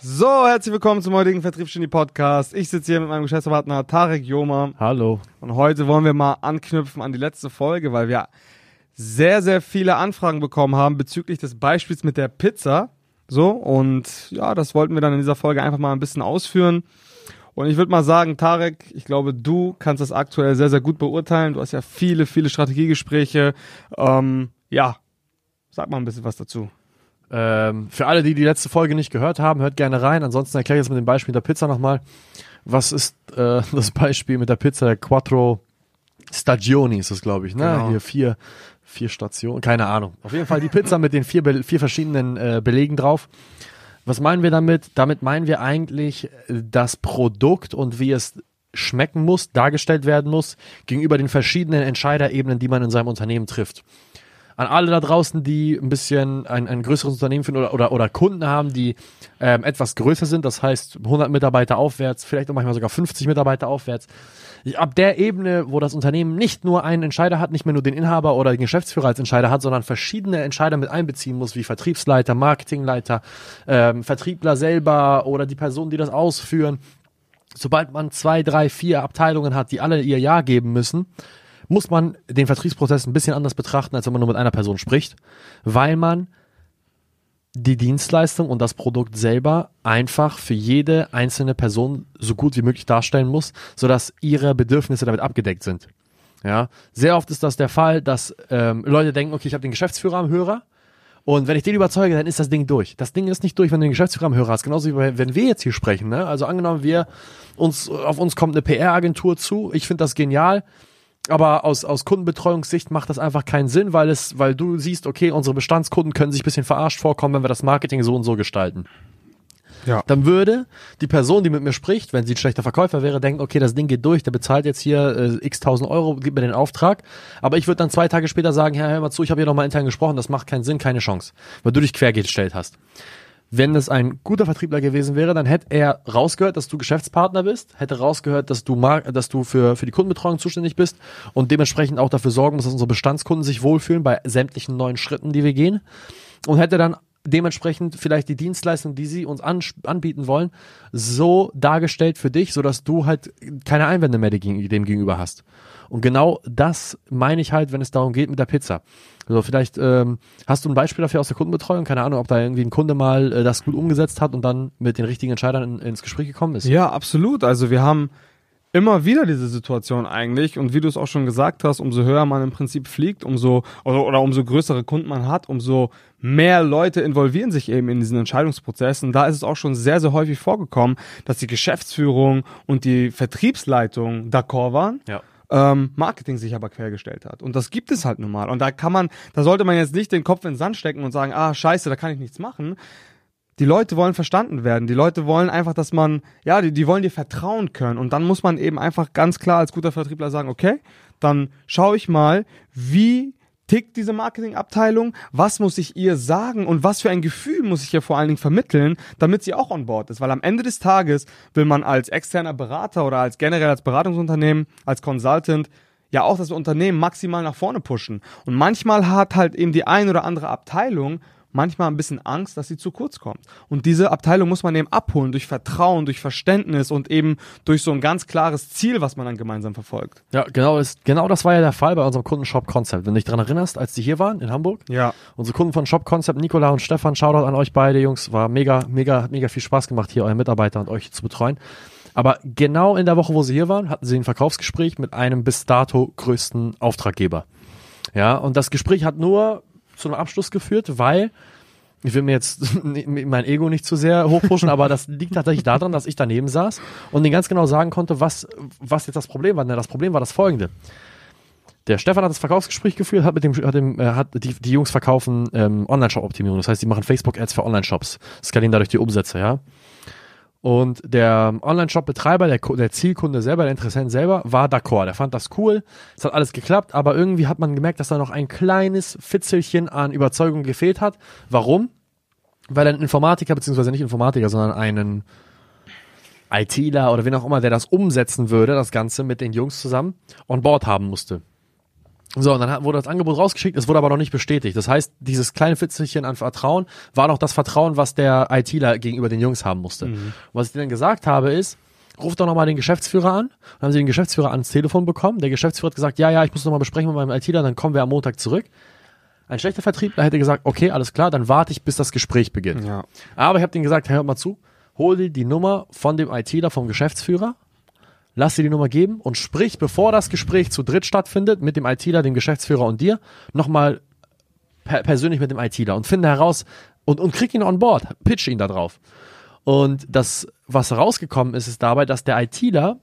So, herzlich willkommen zum heutigen Vertriebsgenie Podcast. Ich sitze hier mit meinem Geschäftspartner Tarek Joma Hallo. und heute wollen wir mal anknüpfen an die letzte Folge, weil wir sehr, sehr viele Anfragen bekommen haben bezüglich des Beispiels mit der Pizza. So, und ja, das wollten wir dann in dieser Folge einfach mal ein bisschen ausführen. Und ich würde mal sagen, Tarek, ich glaube, du kannst das aktuell sehr, sehr gut beurteilen. Du hast ja viele, viele Strategiegespräche. Ähm, ja, sag mal ein bisschen was dazu. Ähm, für alle, die die letzte Folge nicht gehört haben, hört gerne rein. Ansonsten erkläre ich jetzt mit dem Beispiel der Pizza nochmal. Was ist äh, das Beispiel mit der Pizza? Der Quattro Stagioni ist das, glaube ich. Ne? Genau. Hier vier, vier Stationen. Keine Ahnung. Auf jeden Fall die Pizza mit den vier, Be vier verschiedenen äh, Belegen drauf. Was meinen wir damit? Damit meinen wir eigentlich äh, das Produkt und wie es schmecken muss, dargestellt werden muss, gegenüber den verschiedenen Entscheiderebenen, die man in seinem Unternehmen trifft. An alle da draußen, die ein bisschen ein, ein größeres Unternehmen finden oder, oder, oder Kunden haben, die ähm, etwas größer sind, das heißt 100 Mitarbeiter aufwärts, vielleicht auch manchmal sogar 50 Mitarbeiter aufwärts. Ab der Ebene, wo das Unternehmen nicht nur einen Entscheider hat, nicht mehr nur den Inhaber oder den Geschäftsführer als Entscheider hat, sondern verschiedene Entscheider mit einbeziehen muss, wie Vertriebsleiter, Marketingleiter, ähm, Vertriebler selber oder die Personen, die das ausführen. Sobald man zwei, drei, vier Abteilungen hat, die alle ihr Ja geben müssen, muss man den Vertriebsprozess ein bisschen anders betrachten, als wenn man nur mit einer Person spricht, weil man die Dienstleistung und das Produkt selber einfach für jede einzelne Person so gut wie möglich darstellen muss, sodass ihre Bedürfnisse damit abgedeckt sind. Ja, sehr oft ist das der Fall, dass ähm, Leute denken, okay, ich habe den Geschäftsführer am Hörer und wenn ich den überzeuge, dann ist das Ding durch. Das Ding ist nicht durch, wenn du den Geschäftsführer am Hörer hast. Genauso wie wenn wir jetzt hier sprechen. Ne? Also angenommen, wir uns auf uns kommt eine PR-Agentur zu. Ich finde das genial. Aber aus, aus Kundenbetreuungssicht macht das einfach keinen Sinn, weil es, weil du siehst, okay, unsere Bestandskunden können sich ein bisschen verarscht vorkommen, wenn wir das Marketing so und so gestalten. Ja. Dann würde die Person, die mit mir spricht, wenn sie ein schlechter Verkäufer wäre, denken, okay, das Ding geht durch, der bezahlt jetzt hier äh, x tausend Euro, gibt mir den Auftrag. Aber ich würde dann zwei Tage später sagen, Herr, hör mal zu, ich habe hier nochmal intern gesprochen, das macht keinen Sinn, keine Chance, weil du dich quergestellt hast. Wenn es ein guter Vertriebler gewesen wäre, dann hätte er rausgehört, dass du Geschäftspartner bist, hätte rausgehört, dass du mar dass du für, für die Kundenbetreuung zuständig bist und dementsprechend auch dafür sorgen musst, dass unsere Bestandskunden sich wohlfühlen bei sämtlichen neuen Schritten, die wir gehen und hätte dann dementsprechend vielleicht die Dienstleistung, die sie uns an, anbieten wollen, so dargestellt für dich, sodass du halt keine Einwände mehr dem gegenüber hast. Und genau das meine ich halt, wenn es darum geht mit der Pizza. Also vielleicht ähm, hast du ein Beispiel dafür aus der Kundenbetreuung, keine Ahnung, ob da irgendwie ein Kunde mal äh, das gut umgesetzt hat und dann mit den richtigen Entscheidern in, ins Gespräch gekommen ist. Ja, absolut. Also wir haben immer wieder diese Situation eigentlich und wie du es auch schon gesagt hast, umso höher man im Prinzip fliegt, umso oder, oder umso größere Kunden man hat, umso mehr Leute involvieren sich eben in diesen Entscheidungsprozessen. Da ist es auch schon sehr, sehr häufig vorgekommen, dass die Geschäftsführung und die Vertriebsleitung d'accord waren. Ja. Ähm, Marketing sich aber quergestellt hat. Und das gibt es halt nun mal. Und da kann man, da sollte man jetzt nicht den Kopf in den Sand stecken und sagen, ah, scheiße, da kann ich nichts machen, die Leute wollen verstanden werden. Die Leute wollen einfach, dass man, ja, die, die wollen dir vertrauen können. Und dann muss man eben einfach ganz klar als guter Vertriebler sagen, okay, dann schaue ich mal, wie tickt diese Marketingabteilung, was muss ich ihr sagen und was für ein Gefühl muss ich ihr vor allen Dingen vermitteln, damit sie auch on board ist. Weil am Ende des Tages will man als externer Berater oder als generell als Beratungsunternehmen, als Consultant ja auch das Unternehmen maximal nach vorne pushen. Und manchmal hat halt eben die ein oder andere Abteilung manchmal ein bisschen Angst, dass sie zu kurz kommt. Und diese Abteilung muss man eben abholen durch Vertrauen, durch Verständnis und eben durch so ein ganz klares Ziel, was man dann gemeinsam verfolgt. Ja, genau das, genau das war ja der Fall bei unserem Kunden Shop Concept. Wenn du dich daran erinnerst, als die hier waren in Hamburg. Ja. Unsere Kunden von Shop Concept, Nikola und Stefan, Shoutout an euch beide, Jungs. War mega, mega, mega viel Spaß gemacht, hier euren Mitarbeiter und euch zu betreuen. Aber genau in der Woche, wo sie hier waren, hatten sie ein Verkaufsgespräch mit einem bis dato größten Auftraggeber. Ja, und das Gespräch hat nur zu einem Abschluss geführt, weil ich will mir jetzt mein Ego nicht zu sehr hochpushen, aber das liegt tatsächlich daran, dass ich daneben saß und den ganz genau sagen konnte, was, was jetzt das Problem war. Das Problem war das folgende. Der Stefan hat das Verkaufsgespräch geführt, hat mit dem, hat dem, äh, hat die, die Jungs verkaufen ähm, Online-Shop-Optimierung. Das heißt, die machen Facebook-Ads für Online-Shops, skalieren dadurch die Umsätze, ja. Und der Online-Shop-Betreiber, der, der Zielkunde selber, der Interessent selber, war d'accord. Der fand das cool. Es hat alles geklappt, aber irgendwie hat man gemerkt, dass da noch ein kleines Fitzelchen an Überzeugung gefehlt hat. Warum? Weil ein Informatiker, beziehungsweise nicht Informatiker, sondern einen ITler oder wen auch immer, der das umsetzen würde, das Ganze mit den Jungs zusammen on board haben musste. So, und dann wurde das Angebot rausgeschickt, es wurde aber noch nicht bestätigt. Das heißt, dieses kleine Fitzelchen an Vertrauen war noch das Vertrauen, was der ITler gegenüber den Jungs haben musste. Mhm. Was ich denen gesagt habe ist, ruf doch nochmal den Geschäftsführer an. Dann haben sie den Geschäftsführer ans Telefon bekommen. Der Geschäftsführer hat gesagt, ja, ja, ich muss nochmal besprechen mit meinem ITler, dann kommen wir am Montag zurück. Ein schlechter Vertriebler hätte gesagt, okay, alles klar, dann warte ich, bis das Gespräch beginnt. Ja. Aber ich habe denen gesagt, hey, hört mal zu, hol dir die Nummer von dem ITler, vom Geschäftsführer, lass dir die Nummer geben und sprich, bevor das Gespräch zu dritt stattfindet, mit dem ITler, dem Geschäftsführer und dir, nochmal per persönlich mit dem ITler und finde heraus und, und krieg ihn on board, pitch ihn da drauf. Und das, was rausgekommen ist, ist dabei, dass der ITler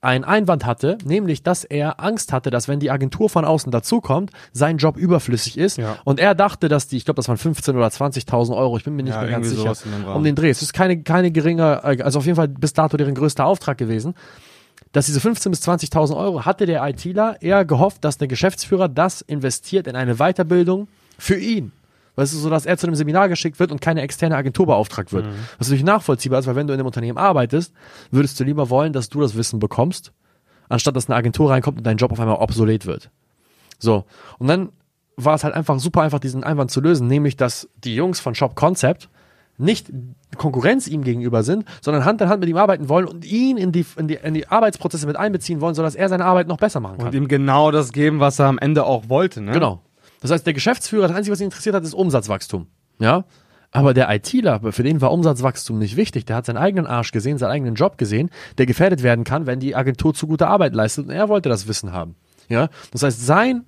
einen Einwand hatte, nämlich, dass er Angst hatte, dass wenn die Agentur von außen dazukommt, sein Job überflüssig ist. Ja. Und er dachte, dass die, ich glaube, das waren 15 oder 20.000 Euro, ich bin mir nicht Ja, mehr ganz sicher, um den Dreh. Es ist keine, keine geringe, äh, also auf jeden Fall bis dato deren größter Auftrag gewesen. Dass diese 15.000 bis 20.000 Euro hatte der ITler eher gehofft, dass der Geschäftsführer das investiert in eine Weiterbildung für ihn. Weißt du, so dass er zu einem Seminar geschickt wird und keine externe Agentur beauftragt wird. Was natürlich nachvollziehbar ist, weil wenn du in einem Unternehmen arbeitest, würdest du lieber wollen, dass du das Wissen bekommst, anstatt dass eine Agentur reinkommt und dein Job auf einmal obsolet wird. So. Und dann war es halt einfach super einfach, diesen Einwand zu lösen, nämlich, dass die Jungs von Shop Concept nicht Konkurrenz ihm gegenüber sind, sondern Hand in Hand mit ihm arbeiten wollen und ihn in die, in die, in die Arbeitsprozesse mit einbeziehen wollen, sodass er seine Arbeit noch besser machen kann. Und ihm genau das geben, was er am Ende auch wollte, ne? Genau. Das heißt, der Geschäftsführer, das Einzige, was ihn interessiert hat, ist Umsatzwachstum. Ja. Aber der ITler, für den war Umsatzwachstum nicht wichtig. Der hat seinen eigenen Arsch gesehen, seinen eigenen Job gesehen, der gefährdet werden kann, wenn die Agentur zu gute Arbeit leistet. Und er wollte das Wissen haben. Ja. Das heißt, sein,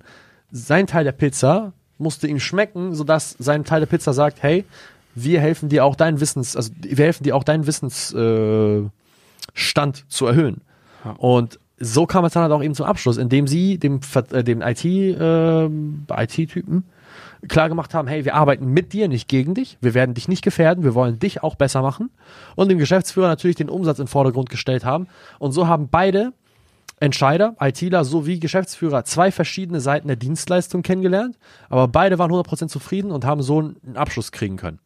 sein Teil der Pizza musste ihm schmecken, sodass sein Teil der Pizza sagt, hey, wir helfen dir auch deinen Wissens, also wir helfen dir auch deinen Wissensstand äh, zu erhöhen. Und so kam es dann halt auch eben zum Abschluss, indem sie dem, äh, dem IT, äh, IT-Typen klar gemacht haben, hey, wir arbeiten mit dir, nicht gegen dich, wir werden dich nicht gefährden, wir wollen dich auch besser machen. Und dem Geschäftsführer natürlich den Umsatz in den Vordergrund gestellt haben. Und so haben beide Entscheider, ITler sowie Geschäftsführer zwei verschiedene Seiten der Dienstleistung kennengelernt, aber beide waren 100% zufrieden und haben so einen Abschluss kriegen können.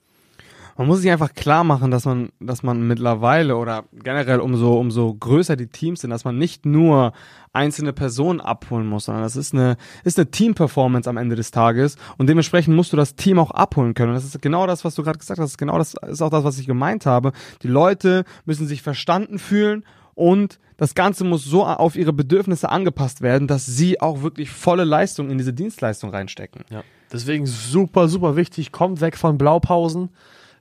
Man muss sich einfach klar machen, dass man, dass man mittlerweile oder generell umso, umso größer die Teams sind, dass man nicht nur einzelne Personen abholen muss, sondern das ist eine, ist eine Team-Performance am Ende des Tages und dementsprechend musst du das Team auch abholen können. Und das ist genau das, was du gerade gesagt hast. Genau das ist auch das, was ich gemeint habe. Die Leute müssen sich verstanden fühlen und das Ganze muss so auf ihre Bedürfnisse angepasst werden, dass sie auch wirklich volle Leistung in diese Dienstleistung reinstecken. Ja. Deswegen super, super wichtig, kommt weg von Blaupausen.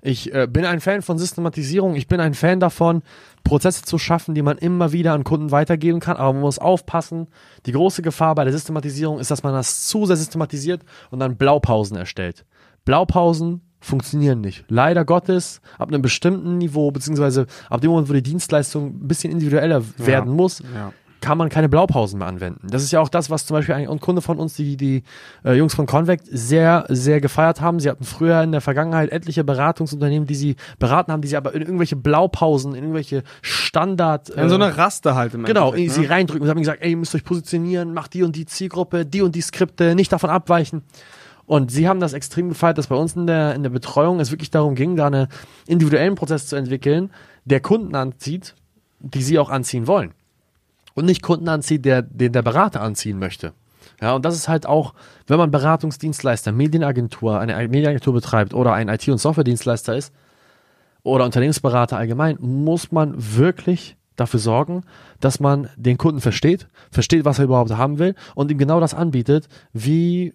Ich äh, bin ein Fan von Systematisierung. Ich bin ein Fan davon, Prozesse zu schaffen, die man immer wieder an Kunden weitergeben kann. Aber man muss aufpassen. Die große Gefahr bei der Systematisierung ist, dass man das zu sehr systematisiert und dann Blaupausen erstellt. Blaupausen funktionieren nicht. Leider Gottes, ab einem bestimmten Niveau, beziehungsweise ab dem Moment, wo die Dienstleistung ein bisschen individueller werden muss, Ja. Kann man keine Blaupausen mehr anwenden. Das ist ja auch das, was zum Beispiel ein Kunde von uns, die, die äh, Jungs von Convect, sehr, sehr gefeiert haben. Sie hatten früher in der Vergangenheit etliche Beratungsunternehmen, die sie beraten haben, die sie aber in irgendwelche Blaupausen, in irgendwelche Standard... In so eine Raste halt im Genau, Endeffekt, sie ne? reindrücken und haben gesagt, ey, ihr müsst euch positionieren, macht die und die Zielgruppe, die und die Skripte, nicht davon abweichen. Und sie haben das extrem gefeiert, dass bei uns in der, in der Betreuung es wirklich darum ging, da einen individuellen Prozess zu entwickeln, der Kunden anzieht, die sie auch anziehen wollen. Und nicht Kunden anzieht, der, den der Berater anziehen möchte. Ja, und das ist halt auch, wenn man Beratungsdienstleister, Medienagentur, eine Medienagentur betreibt oder ein IT- und Softwaredienstleister ist oder Unternehmensberater allgemein, muss man wirklich dafür sorgen, dass man den Kunden versteht, versteht, was er überhaupt haben will und ihm genau das anbietet, wie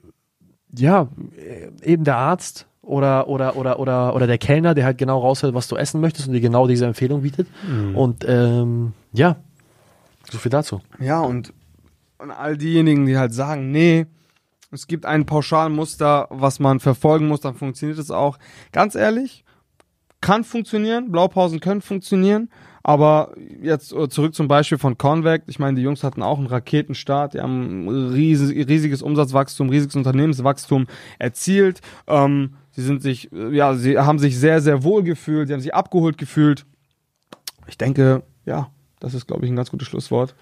ja, eben der Arzt oder, oder, oder, oder, oder der Kellner, der halt genau raushält, was du essen möchtest und dir genau diese Empfehlung bietet. Und ähm, ja, so viel dazu. Ja, und, und all diejenigen, die halt sagen, nee, es gibt ein Pauschalmuster, was man verfolgen muss, dann funktioniert es auch. Ganz ehrlich, kann funktionieren, Blaupausen können funktionieren, aber jetzt äh, zurück zum Beispiel von Convect. Ich meine, die Jungs hatten auch einen Raketenstart, die haben riesig, riesiges Umsatzwachstum, riesiges Unternehmenswachstum erzielt. Ähm, sie sind sich, äh, ja, sie haben sich sehr, sehr wohl gefühlt, sie haben sich abgeholt gefühlt. Ich denke, ja, das ist, glaube ich, ein ganz gutes Schlusswort.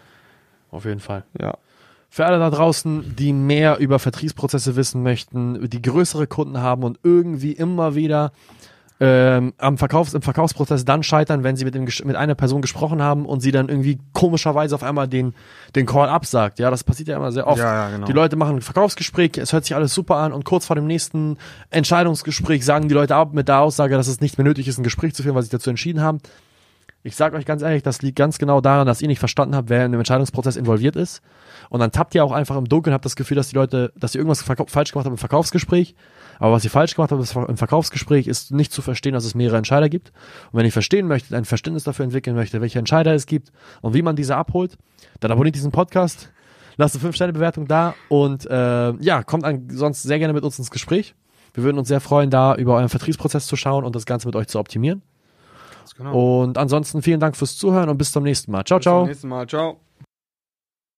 Auf jeden Fall. Ja. Für alle da draußen, die mehr über Vertriebsprozesse wissen möchten, die größere Kunden haben und irgendwie immer wieder ähm, am Verkaufs-, im Verkaufsprozess dann scheitern, wenn sie mit, dem, mit einer Person gesprochen haben und sie dann irgendwie komischerweise auf einmal den, den Call absagt. Ja, das passiert ja immer sehr oft. Ja, ja, genau. Die Leute machen ein Verkaufsgespräch, es hört sich alles super an und kurz vor dem nächsten Entscheidungsgespräch sagen die Leute ab mit der Aussage, dass es nicht mehr nötig ist, ein Gespräch zu führen, weil sie sich dazu entschieden haben. Ich sage euch ganz ehrlich, das liegt ganz genau daran, dass ihr nicht verstanden habt, wer in dem Entscheidungsprozess involviert ist. Und dann tappt ihr auch einfach im Dunkeln, habt das Gefühl, dass die Leute, dass ihr irgendwas falsch gemacht habt im Verkaufsgespräch. Aber was ihr falsch gemacht habt im Verkaufsgespräch, ist nicht zu verstehen, dass es mehrere Entscheider gibt. Und wenn ihr verstehen möchtet, ein Verständnis dafür entwickeln möchtet, welche Entscheider es gibt und wie man diese abholt, dann abonniert diesen Podcast, lasst eine 5-Sterne-Bewertung da und äh, ja, kommt sonst sehr gerne mit uns ins Gespräch. Wir würden uns sehr freuen, da über euren Vertriebsprozess zu schauen und das Ganze mit euch zu optimieren. Genau. Und ansonsten vielen Dank fürs Zuhören und bis zum nächsten Mal. Ciao, Bis zum ciao. nächsten Mal. Ciao.